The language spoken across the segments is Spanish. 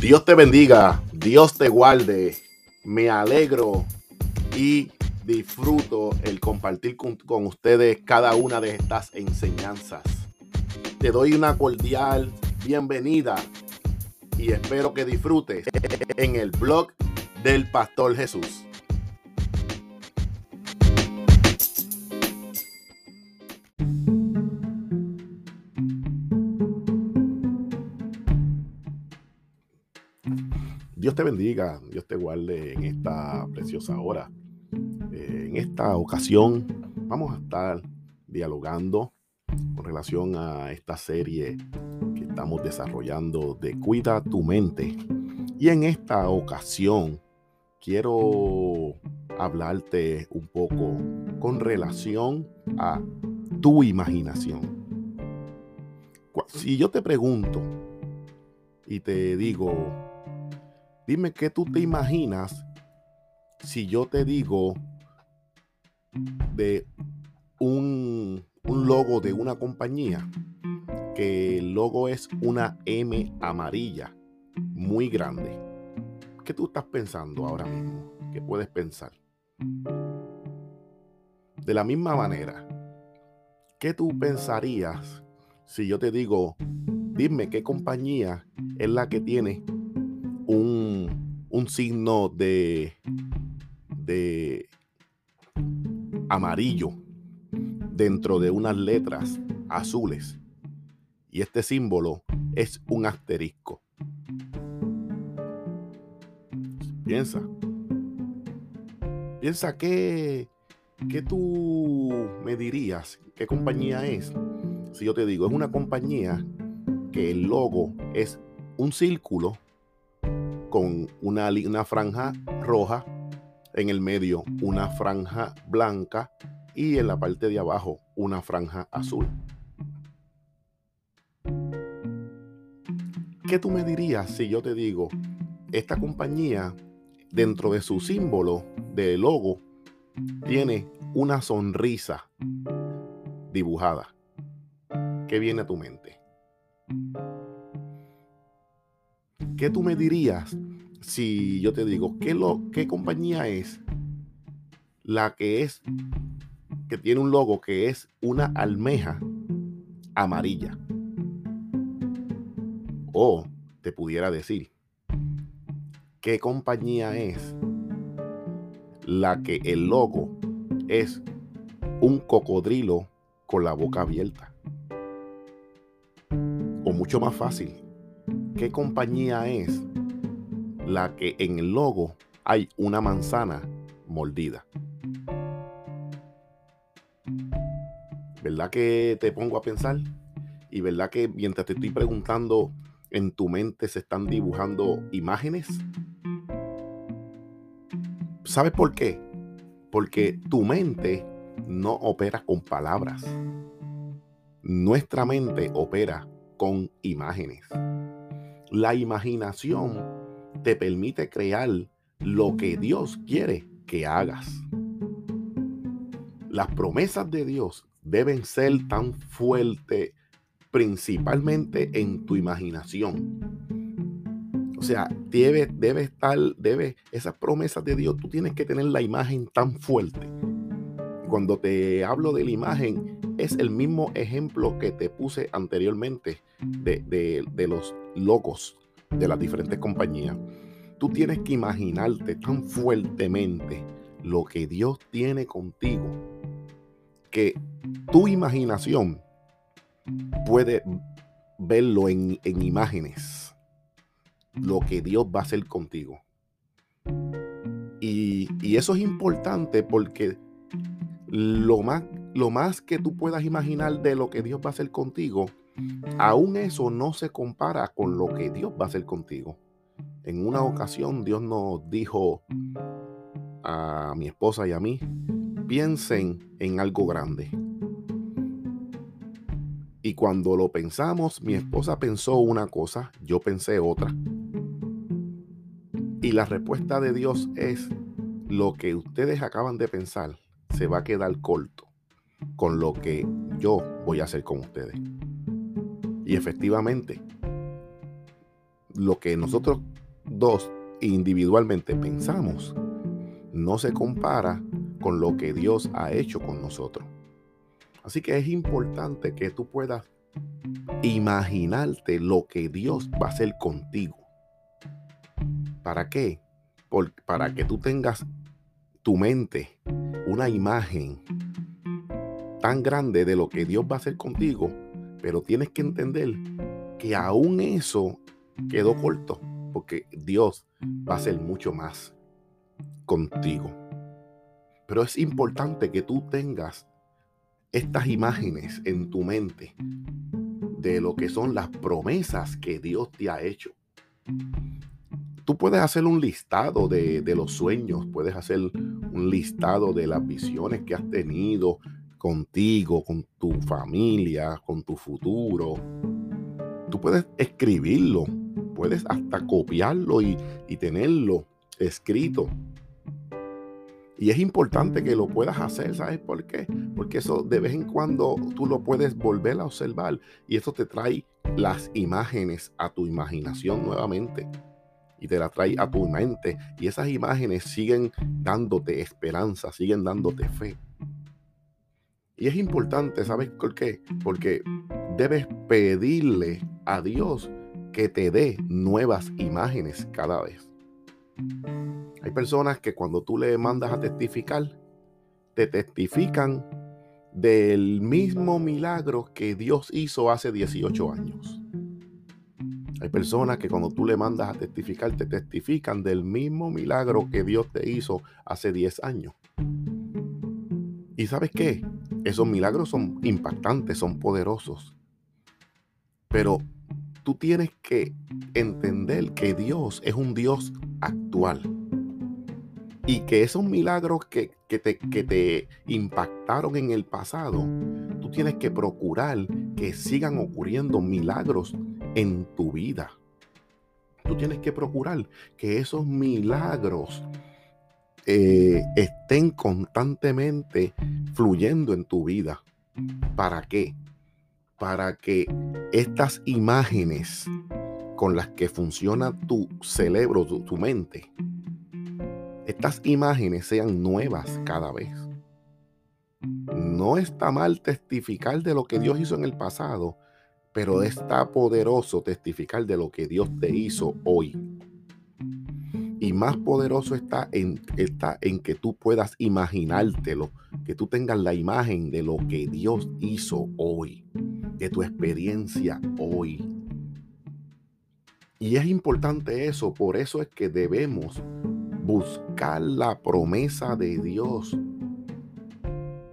Dios te bendiga, Dios te guarde. Me alegro y disfruto el compartir con, ustedes cada una de estas enseñanzas. Te doy una cordial bienvenida y espero que disfrutes en el blog del Pastor Jesús. Te bendiga, Dios te guarde en esta preciosa hora. Eh, en esta ocasión vamos a estar dialogando con relación a esta serie que estamos desarrollando de Cuida tu mente. Y en esta ocasión quiero hablarte un poco con relación a tu imaginación. Si yo te pregunto y te digo, Dime qué tú te imaginas si yo te digo de un, logo de una compañía, que el logo es una M amarilla, muy grande. ¿Qué tú estás pensando ahora mismo? ¿Qué puedes pensar? De la misma manera, ¿qué tú pensarías si yo te digo, dime qué compañía es la que tiene un, signo de, de amarillo dentro de unas letras azules. Y este símbolo es un asterisco. Piensa. Piensa que, que tú me dirías qué compañía es. Si yo te digo, es una compañía que el logo es un círculo con una, franja roja, en el medio una franja blanca y en la parte de abajo una franja azul. ¿Qué tú me dirías si yo te digo, esta compañía dentro de su símbolo de logo tiene una sonrisa dibujada? ¿Qué viene a tu mente? ¿Qué tú me dirías si yo te digo qué, lo, qué compañía es la que es que tiene un logo que es una almeja amarilla? O te pudiera decir qué compañía es la que el logo es un cocodrilo con la boca abierta. O mucho más fácil, qué compañía es la que en el logo hay una manzana mordida. ¿Verdad que te pongo a pensar? Y verdad que mientras te estoy preguntando, en tu mente se están dibujando imágenes. ¿Sabes por qué? Porque tu mente no opera con palabras. Nuestra mente opera con imágenes. La imaginación te permite crear lo que Dios quiere que hagas. Las promesas de Dios deben ser tan fuertes principalmente en tu imaginación. O sea, debe, debe estar, debe, esas promesas de Dios, tú tienes que tener la imagen tan fuerte. Cuando te hablo de la imagen, es el mismo ejemplo que te puse anteriormente de, de los logos de las diferentes compañías. Tú tienes que imaginarte tan fuertemente lo que Dios tiene contigo que tu imaginación puede verlo en, imágenes, lo que Dios va a hacer contigo. Y, y, eso es importante porque lo más, lo más que tú puedas imaginar de lo que Dios va a hacer contigo, aún eso no se compara con lo que Dios va a hacer contigo. En una ocasión Dios nos dijo a mi esposa y a mí, piensen en algo grande. Y cuando lo pensamos, mi esposa pensó una cosa, yo pensé otra. Y la respuesta de Dios es, lo que ustedes acaban de pensar se va a quedar corto con lo que yo voy a hacer con ustedes. Y efectivamente, lo que nosotros dos individualmente pensamos no se compara con lo que Dios ha hecho con nosotros. Así que es importante que tú puedas imaginarte lo que Dios va a hacer contigo. ¿Para qué? para que tú tengas tu mente una imagen tan grande de lo que Dios va a hacer contigo, pero tienes que entender que aún eso quedó corto, porque Dios va a hacer mucho más contigo. Pero es importante que tú tengas estas imágenes en tu mente de lo que son las promesas que Dios te ha hecho. Tú puedes hacer un listado de, los sueños, puedes hacer un listado de las visiones que has tenido contigo, con tu familia, con tu futuro. Tú puedes escribirlo, puedes hasta copiarlo y, tenerlo escrito. Y es importante que lo puedas hacer, ¿sabes por qué? Porque eso de vez en cuando tú lo puedes volver a observar y eso te trae las imágenes a tu imaginación nuevamente. Y te las trae a tu mente. Y esas imágenes siguen dándote esperanza, siguen dándote fe. Y es importante, ¿sabes por qué? Porque debes pedirle a Dios que te dé nuevas imágenes cada vez. Hay personas que cuando tú le mandas a testificar, te testifican del mismo milagro que Dios hizo hace 18 años. Hay personas que cuando tú le mandas a testificar, te testifican del mismo milagro que Dios te hizo hace 10 años. ¿Y sabes qué? Esos milagros son impactantes, son poderosos. Pero tú tienes que entender que Dios es un Dios actual. Y que esos milagros que, te, que te impactaron en el pasado, tú tienes que procurar que sigan ocurriendo milagros en tu vida. Tú tienes que procurar que esos milagros eh, estén constantemente fluyendo en tu vida. ¿Para qué? Para que estas imágenes con las que funciona tu cerebro, tu, mente, estas imágenes sean nuevas cada vez. No está mal testificar de lo que Dios hizo en el pasado, pero está poderoso testificar de lo que Dios te hizo hoy. Y más poderoso está en, está en que tú puedas imaginártelo, que tú tengas la imagen de lo que Dios hizo hoy, de tu experiencia hoy. Y es importante eso, por eso es que debemos buscar la promesa de Dios.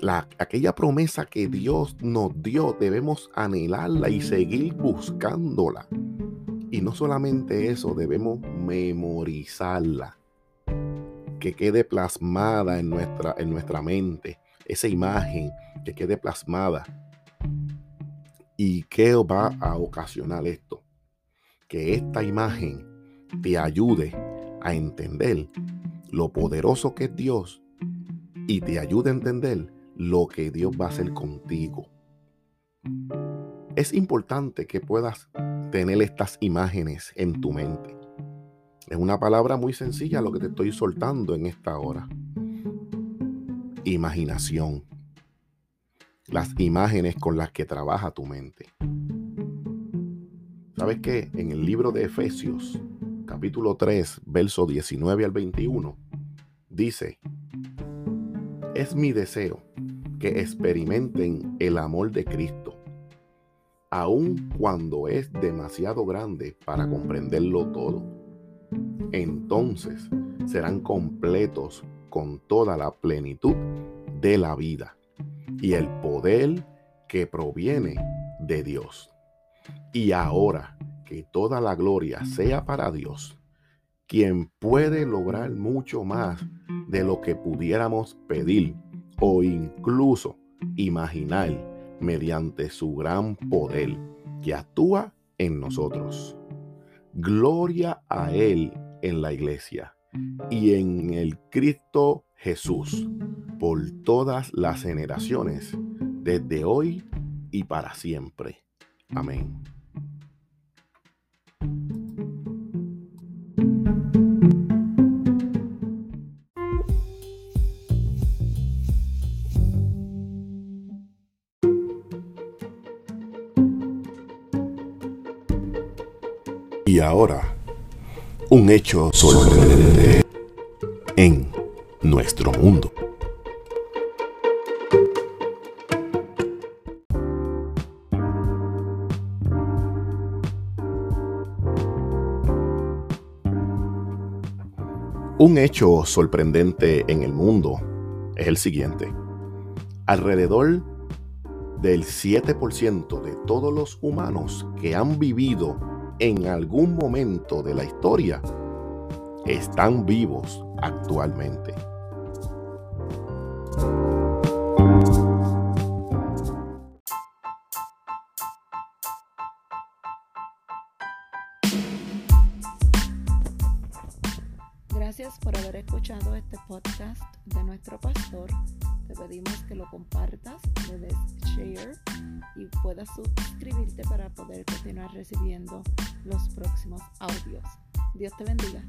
La, aquella promesa que Dios nos dio, debemos anhelarla y seguir buscándola. Y no solamente eso, debemos memorizarla. Que quede plasmada en nuestra, en nuestra mente. Esa imagen que quede plasmada. ¿Y qué va a ocasionar esto? Que esta imagen te ayude a entender lo poderoso que es Dios y te ayude a entender lo que Dios va a hacer contigo. Es importante que puedas tener estas imágenes en tu mente. Es una palabra muy sencilla lo que te estoy soltando en esta hora. Imaginación. Las imágenes con las que trabaja tu mente. ¿Sabes qué? En el libro de Efesios, capítulo 3, verso 19 al 21, dice, es mi deseo que experimenten el amor de Cristo, aun cuando es demasiado grande para comprenderlo todo. Entonces serán completos con toda la plenitud de la vida y el poder que proviene de Dios. Y ahora, que toda la gloria sea para Dios, quien puede lograr mucho más de lo que pudiéramos pedir o incluso imaginar mediante su gran poder que actúa en nosotros. Gloria a Él en la iglesia y en el Cristo Jesús por todas las generaciones, desde hoy y para siempre. Amén. Un hecho sorprendente en nuestro mundo. Un hecho sorprendente en el mundo es el siguiente. Alrededor del 7% de todos los humanos que han vivido en algún momento de la historia están vivos actualmente. Gracias por haber escuchado este podcast de nuestro pastor. Te pedimos que lo compartas, le des share y puedas suscribirte para poder continuar recibiendo los próximos audios. Dios te bendiga.